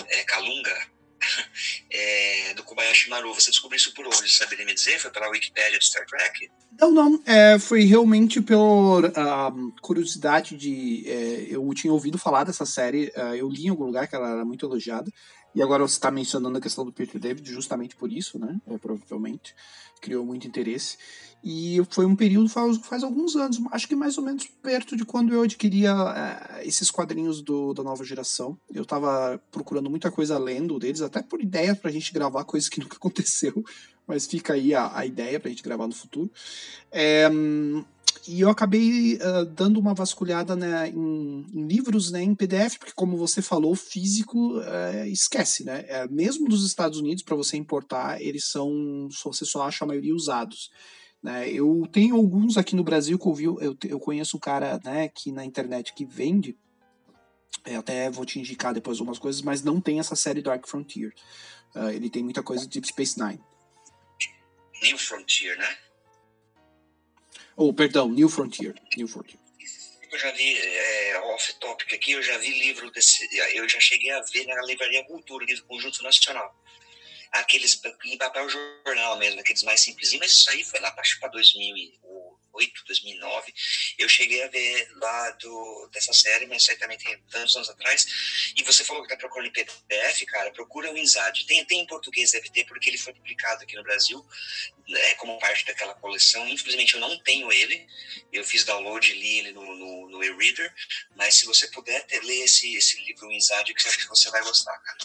é, Kalunga, é, do Kobayashi Maru. Você descobriu isso por onde? Saberia me dizer? Foi pela Wikipedia de Star Trek? Não, não. É, foi realmente pela uh, curiosidade de. É, eu tinha ouvido falar dessa série, uh, eu li em algum lugar que ela era muito elogiada. E agora você está mencionando a questão do Peter David justamente por isso, né? É, provavelmente. Criou muito interesse. E foi um período faz, faz alguns anos, acho que mais ou menos perto de quando eu adquiria é, esses quadrinhos do, da nova geração. Eu estava procurando muita coisa lendo deles, até por ideia para a gente gravar coisas que nunca aconteceu, mas fica aí a, a ideia para a gente gravar no futuro. É, e eu acabei uh, dando uma vasculhada né, em, em, livros né, em PDF, porque como você falou, físico uh, esquece, né? É, mesmo dos Estados Unidos, para você importar, eles são. Você só acha a maioria usados. Né? Eu tenho alguns aqui no Brasil que eu vi, eu, eu conheço um cara né, que na internet que vende. Eu até vou te indicar depois algumas coisas, mas não tem essa série Dark Frontier. Uh, ele tem muita coisa de Deep Space Nine. New Frontier, né? Oh, perdão, New Frontier. New Frontier. Eu já vi, é, off-topic aqui, eu já vi livro desse. Eu já cheguei a ver na Livraria Cultura, livro Conjunto Nacional. Aqueles em papel jornal mesmo, aqueles mais simplesinhos, mas isso aí foi lá para 2008, 2009. Eu cheguei a ver lá do, dessa série, mas certamente tem tantos anos atrás. E você falou que tá procurando em PDF, cara, procura o INSAD. Tem, tem em português, deve ter, porque ele foi publicado aqui no Brasil é, como parte daquela coleção. Infelizmente eu não tenho ele, eu fiz download e li ele no, no, no e-reader, mas se você puder ter, ler esse, esse livro, o Inside, que eu acho que você vai gostar, cara.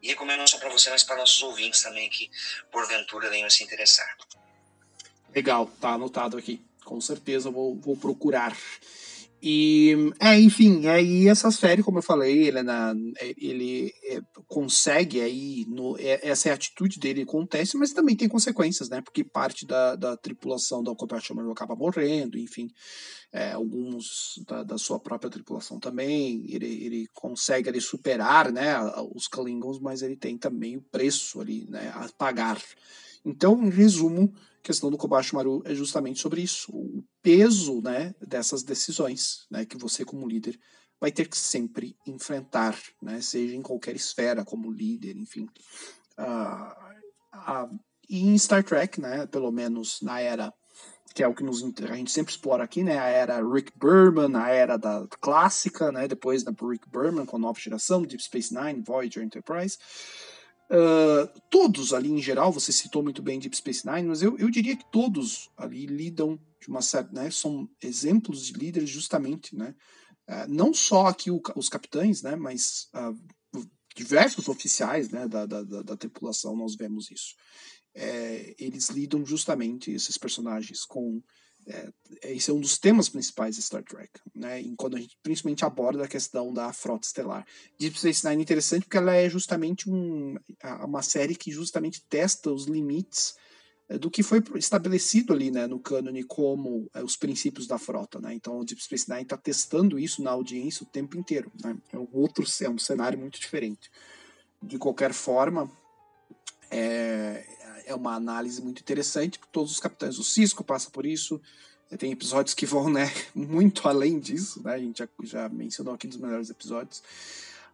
E recomendo não só para você, mas para nossos ouvintes também que porventura venham se interessar. Legal, tá anotado aqui. Com certeza vou, vou procurar. E, é, enfim, aí essa série, como eu falei, ele, é na, ele é, consegue aí, no, é, essa é a atitude dele acontece, mas também tem consequências, né? Porque parte da, da tripulação da Occupation acaba morrendo, enfim, é, alguns da, da, sua própria tripulação também, ele, ele consegue ali superar, né, os Klingons, mas ele tem também o preço ali, né, a pagar. Então, em resumo, questão do Kobashi Maru é justamente sobre isso, o peso né, dessas decisões né, que você, como líder, vai ter que sempre enfrentar, né, seja em qualquer esfera, como líder, enfim. Uh, uh, e em Star Trek, né, pelo menos na era que é o que nos, a gente sempre explora aqui, né? A era Rick Berman, a era da clássica, né? Depois da Rick Berman com a nova geração, Deep Space Nine, Voyager, Enterprise. Uh, todos ali em geral, você citou muito bem Deep Space Nine, mas eu, eu diria que todos ali lidam de uma certa, né, são exemplos de líderes justamente, né, uh, não só aqui o, os capitães, né, mas uh, diversos oficiais, né, da, da, da, da, tripulação nós vemos isso. É, eles lidam justamente esses personagens com é, esse é um dos temas principais de Star Trek, né? Quando a gente principalmente aborda a questão da frota estelar. Deep Space Nine é interessante porque ela é justamente um, uma série que justamente testa os limites é, do que foi estabelecido ali, né, no cânone como é, os princípios da frota, né? Então, o Deep Space Nine está testando isso na audiência o tempo inteiro, né? É um outro, é um cenário muito diferente. De qualquer forma, é, é uma análise muito interessante, porque todos os capitães do Cisco passam por isso. Tem episódios que vão né, muito além disso, né? a gente já, já mencionou aqui nos melhores episódios.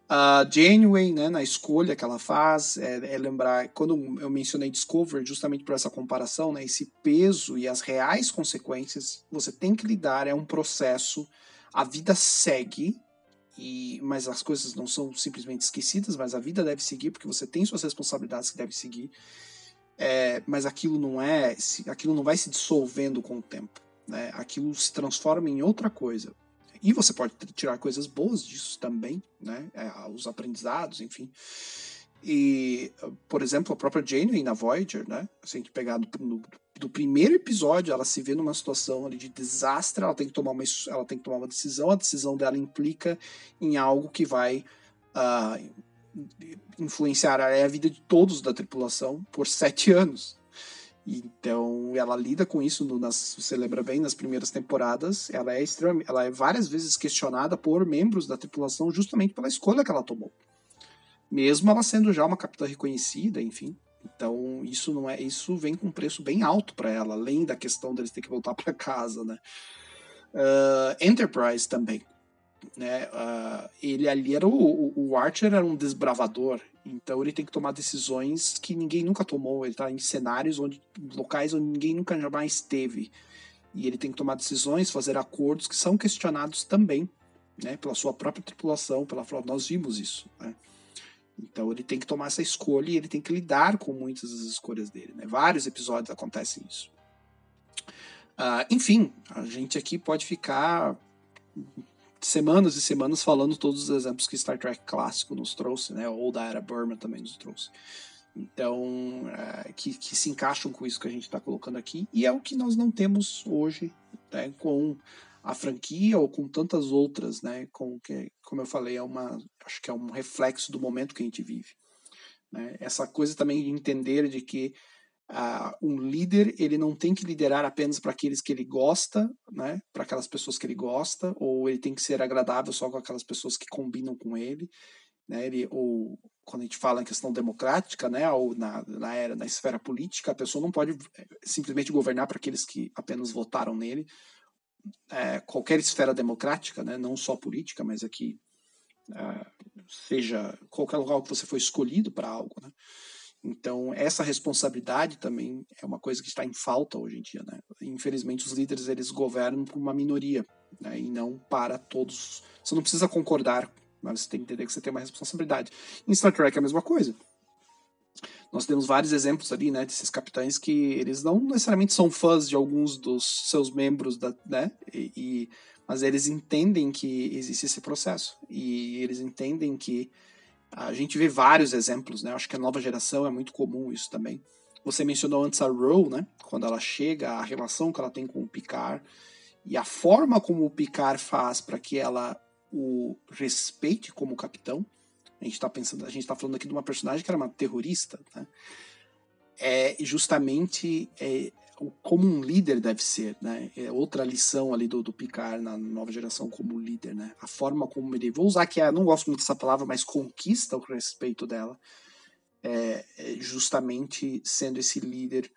A uh, Janeway, né, na escolha que ela faz, é, é, lembrar, quando eu mencionei Discover, justamente por essa comparação, né, esse peso e as reais consequências, você tem que lidar, é um processo, a vida segue, e, mas as coisas não são simplesmente esquecidas, mas a vida deve seguir, porque você tem suas responsabilidades que deve seguir é, mas aquilo não é, aquilo não vai se dissolvendo com o tempo, né? Aquilo se transforma em outra coisa. E você pode tirar coisas boas disso também, né? É, os aprendizados, enfim. E, por exemplo, a própria Janeway na Voyager, né? A gente pegar do, no, do primeiro episódio, ela se vê numa situação ali de desastre, ela tem que tomar uma, ela tem que tomar uma decisão, a decisão dela implica em algo que vai uh, influenciar a vida de todos da tripulação por sete anos. Então ela lida com isso, no, nas, você lembra bem, nas primeiras temporadas, ela é ela é várias vezes questionada por membros da tripulação justamente pela escolha que ela tomou. Mesmo ela sendo já uma capitã reconhecida, enfim. Então isso não é, isso vem com um preço bem alto para ela, além da questão deles ter que voltar para casa, né? Uh, Enterprise também né? Uh, ele ali era o, o Archer era um desbravador, então ele tem que tomar decisões que ninguém nunca tomou. Ele está em cenários onde locais onde ninguém nunca jamais esteve e ele tem que tomar decisões, fazer acordos que são questionados também, né? Pela sua própria tripulação, pela nós vimos isso, né? Então ele tem que tomar essa escolha e ele tem que lidar com muitas das escolhas dele. Né? Vários episódios acontecem isso. Uh, enfim, a gente aqui pode ficar semanas e semanas falando todos os exemplos que Star Trek clássico nos trouxe, né? Ou da era Burma também nos trouxe. Então, é, que, que se encaixam com isso que a gente está colocando aqui. E é o que nós não temos hoje né, com a franquia ou com tantas outras, né? Com que, como eu falei, é uma, acho que é um reflexo do momento que a gente vive. Né? Essa coisa também de entender de que Um líder ele não tem que liderar apenas para aqueles que ele gosta, né, para aquelas pessoas que ele gosta, ou ele tem que ser agradável só com aquelas pessoas que combinam com ele. né? Ele, ou quando a gente fala em questão democrática, né, ou na, na era, na esfera política, a pessoa não pode eh, simplesmente governar para aqueles que apenas votaram nele. É, qualquer esfera democrática, né, não só política, mas aqui é, seja qualquer lugar que você foi escolhido para algo, né? Então, essa responsabilidade também é uma coisa que está em falta hoje em dia, né? Infelizmente, os líderes, eles governam por uma minoria, né? E não para todos. Você não precisa concordar, mas você tem que entender que você tem uma responsabilidade. Em Star Trek é a mesma coisa. Nós temos vários exemplos ali, né, desses capitães que eles não necessariamente são fãs de alguns dos seus membros, da, né, e, e mas eles entendem que existe esse processo e eles entendem que a gente vê vários exemplos, né? Acho que a nova geração é muito comum isso também. Você mencionou antes a Ro, né? Quando ela chega, a relação que ela tem com o Picard e a forma como o Picard faz para que ela o respeite como capitão. A gente está pensando, a gente está falando aqui de uma personagem que era uma terrorista, né? É justamente é, como um líder deve ser, né? É outra lição ali do, do Picard na nova geração como líder, né? A forma como ele, vou usar que é, não gosto muito dessa palavra, mas conquista o respeito dela, é, é justamente sendo esse líder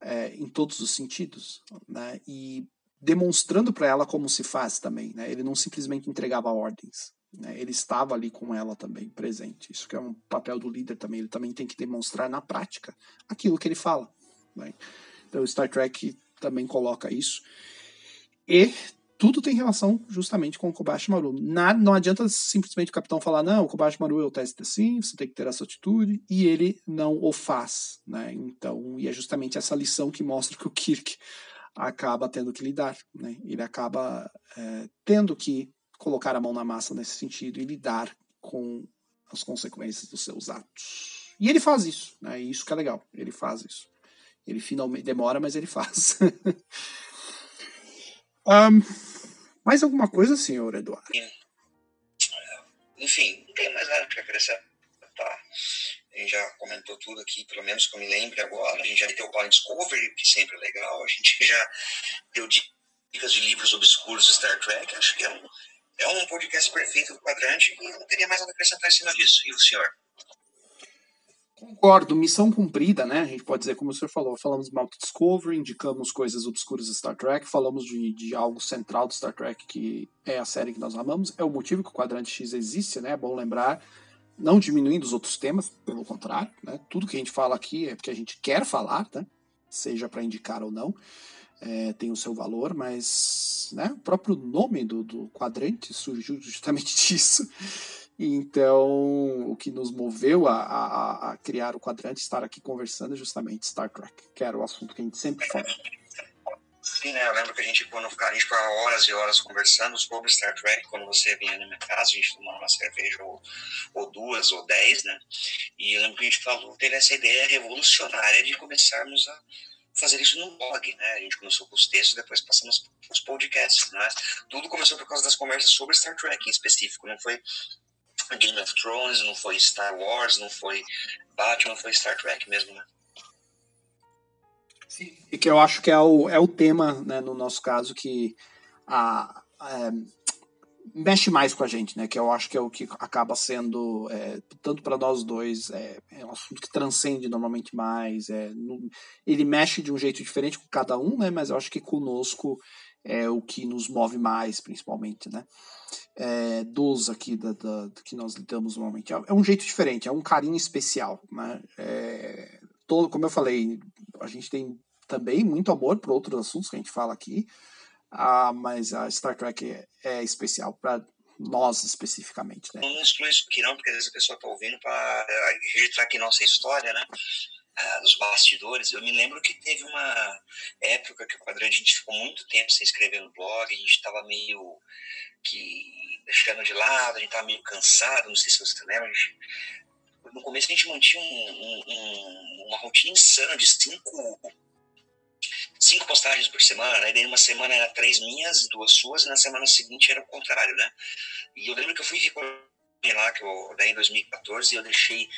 é, em todos os sentidos, né? E demonstrando para ela como se faz também, né? Ele não simplesmente entregava ordens, né? Ele estava ali com ela também presente. Isso que é um papel do líder também. Ele também tem que demonstrar na prática aquilo que ele fala, né? Então, Star Trek também coloca isso. E tudo tem relação justamente com o Kobayashi Maru. Nada, não adianta simplesmente o capitão falar, não, o Kobayashi Maru é o teste assim, você tem que ter essa atitude, e ele não o faz. Né? Então, e é justamente essa lição que mostra que o Kirk acaba tendo que lidar. Né? Ele acaba é, tendo que colocar a mão na massa nesse sentido e lidar com as consequências dos seus atos. E ele faz isso, né? Isso que é legal, ele faz isso. Ele finalmente demora, mas ele faz. um, mais alguma coisa, senhor Eduardo? Enfim, não tem mais nada para acrescentar. A gente já comentou tudo aqui, pelo menos que eu me lembre agora. A gente já deu o Blind Discovery, que sempre é legal. A gente já deu dicas de livros obscuros do Star Trek. Acho que é um, é um podcast perfeito do quadrante e não teria mais nada a acrescentar em cima disso. E o senhor? Concordo, missão cumprida, né? A gente pode dizer, como o senhor falou, falamos de Mount Discovery, indicamos coisas obscuras do Star Trek, falamos de, de algo central do Star Trek, que é a série que nós amamos, é o motivo que o Quadrante X existe, né? É bom lembrar, não diminuindo os outros temas, pelo contrário, né? Tudo que a gente fala aqui é porque a gente quer falar, né? Seja para indicar ou não, é, tem o seu valor, mas né, o próprio nome do, do quadrante surgiu justamente disso. Então, o que nos moveu a, a, a, criar o quadrante, estar aqui conversando, é justamente Star Trek, que era o assunto que a gente sempre fala. Sim, né? Eu lembro que a gente, quando a gente ficava horas e horas conversando sobre Star Trek, quando você vinha na minha casa, a gente tomava uma cerveja ou, ou duas ou dez, né? E eu lembro que a gente falou, teve essa ideia revolucionária de começarmos a fazer isso no blog, né? A gente começou com os textos, depois passamos os podcasts, né? Tudo começou por causa das conversas sobre Star Trek em específico, não foi Game of Thrones, não foi Star Wars, não foi Batman, foi Star Trek mesmo, né? Sim. E que eu acho que é o, é o tema, né, no nosso caso, que a, a, mexe mais com a gente, né? Que eu acho que é o que acaba sendo, é, tanto para nós dois, é, é, um assunto que transcende normalmente mais. É, no, ele mexe de um jeito diferente com cada um, né? Mas eu acho que conosco é o que nos move mais, principalmente, né? É, dos aqui da, da, que nós lidamos normalmente. É, é, um jeito diferente, é um carinho especial, né? É, todo, como eu falei, a gente tem também muito amor por outros assuntos que a gente fala aqui, ah, mas a Star Trek é, é especial para nós especificamente, né? Não exclui isso aqui não, porque às vezes a pessoa está ouvindo para registrar aqui nossa história, né? Ah, dos bastidores, eu me lembro que teve uma época que o quadrante a gente ficou muito tempo sem escrever no blog, a gente estava meio que deixando de lado, a gente estava meio cansado, não sei se você lembra. Gente, no começo a gente mantinha um, um, uma rotina insana de cinco, cinco postagens por semana, aí daí uma semana era três minhas, duas suas, e na semana seguinte era o contrário, né? E eu lembro que eu fui ver lá, que eu, daí em 2014, eu deixei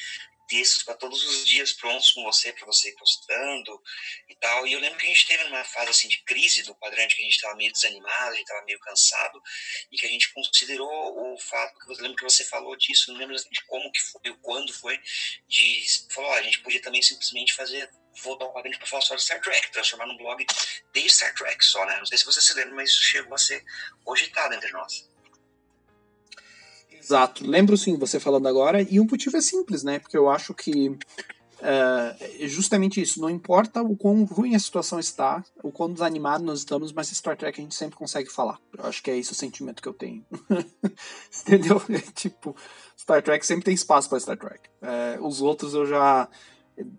textos para todos os dias prontos com você, para você ir postando e tal. E eu lembro que a gente teve uma fase assim de crise do quadrante, que a gente estava meio desanimado, a gente estava meio cansado, e que a gente considerou o fato, que eu lembro que você falou disso, não lembro de como que foi, quando foi, de falou, a gente podia também simplesmente fazer voltar o quadrante para falar só de Star Trek, transformar num blog de Star Trek só, né? Não sei se você se lembra, mas isso chegou a ser cogitado entre nós. Exato. Lembro sim, você falando agora, e o motivo é simples, né? Porque eu acho que é justamente isso. Não importa o quão ruim a situação está, o quão desanimado nós estamos, mas Star Trek a gente sempre consegue falar. Eu acho que é esse o sentimento que eu tenho. Entendeu? É, tipo, Star Trek sempre tem espaço para Star Trek. É, os outros eu já.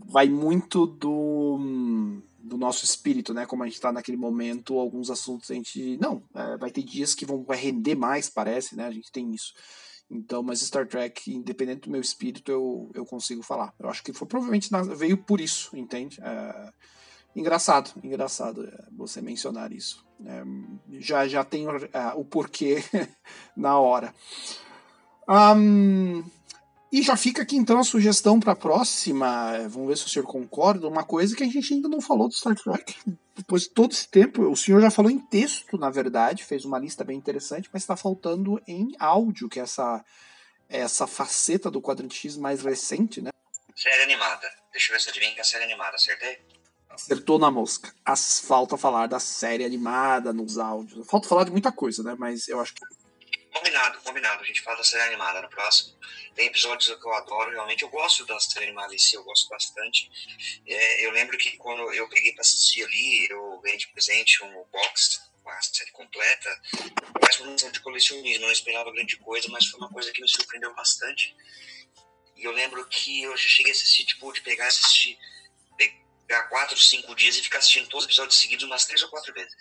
Vai muito do do nosso espírito, né? Como a gente está naquele momento, alguns assuntos a gente. Não, é, vai ter dias que vão vai render mais, parece, né? A gente tem isso. Então, mas Star Trek, independente do meu espírito, eu, eu consigo falar. Eu acho que foi provavelmente veio por isso, entende? É, engraçado, engraçado é, você mencionar isso. É, já, já tenho é, o porquê na hora. Um, e já fica aqui então a sugestão para a próxima. Vamos ver se o senhor concorda. Uma coisa que a gente ainda não falou do Star Trek. Depois de todo esse tempo, o senhor já falou em texto, na verdade, fez uma lista bem interessante, mas está faltando em áudio, que é essa, essa faceta do quadrante X mais recente, né? Série animada. Deixa eu ver se adivinha que é série animada, acertei? Acertou na mosca. As, falta falar da série animada nos áudios. Falta falar de muita coisa, né? Mas eu acho que Combinado, combinado. A gente fala da série animada no próximo. Tem episódios que eu adoro, realmente. Eu gosto da série animada em si, eu gosto bastante. É, eu lembro que quando eu peguei para assistir ali, eu ganhei de presente um box com a série completa. Mais uma noção de colecionismo. Não esperava grande coisa, mas foi uma coisa que me surpreendeu bastante. E eu lembro que eu cheguei a assistir, tipo, de pegar e assistir, pegar quatro, cinco dias e ficar assistindo todos os episódios seguidos umas três ou quatro vezes.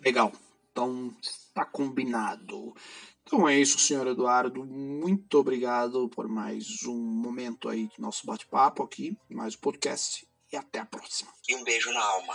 Legal. Então, tá combinado. Então é isso, senhor Eduardo. Muito obrigado por mais um momento aí do nosso bate-papo aqui, mais um podcast. E até a próxima. E um beijo na alma.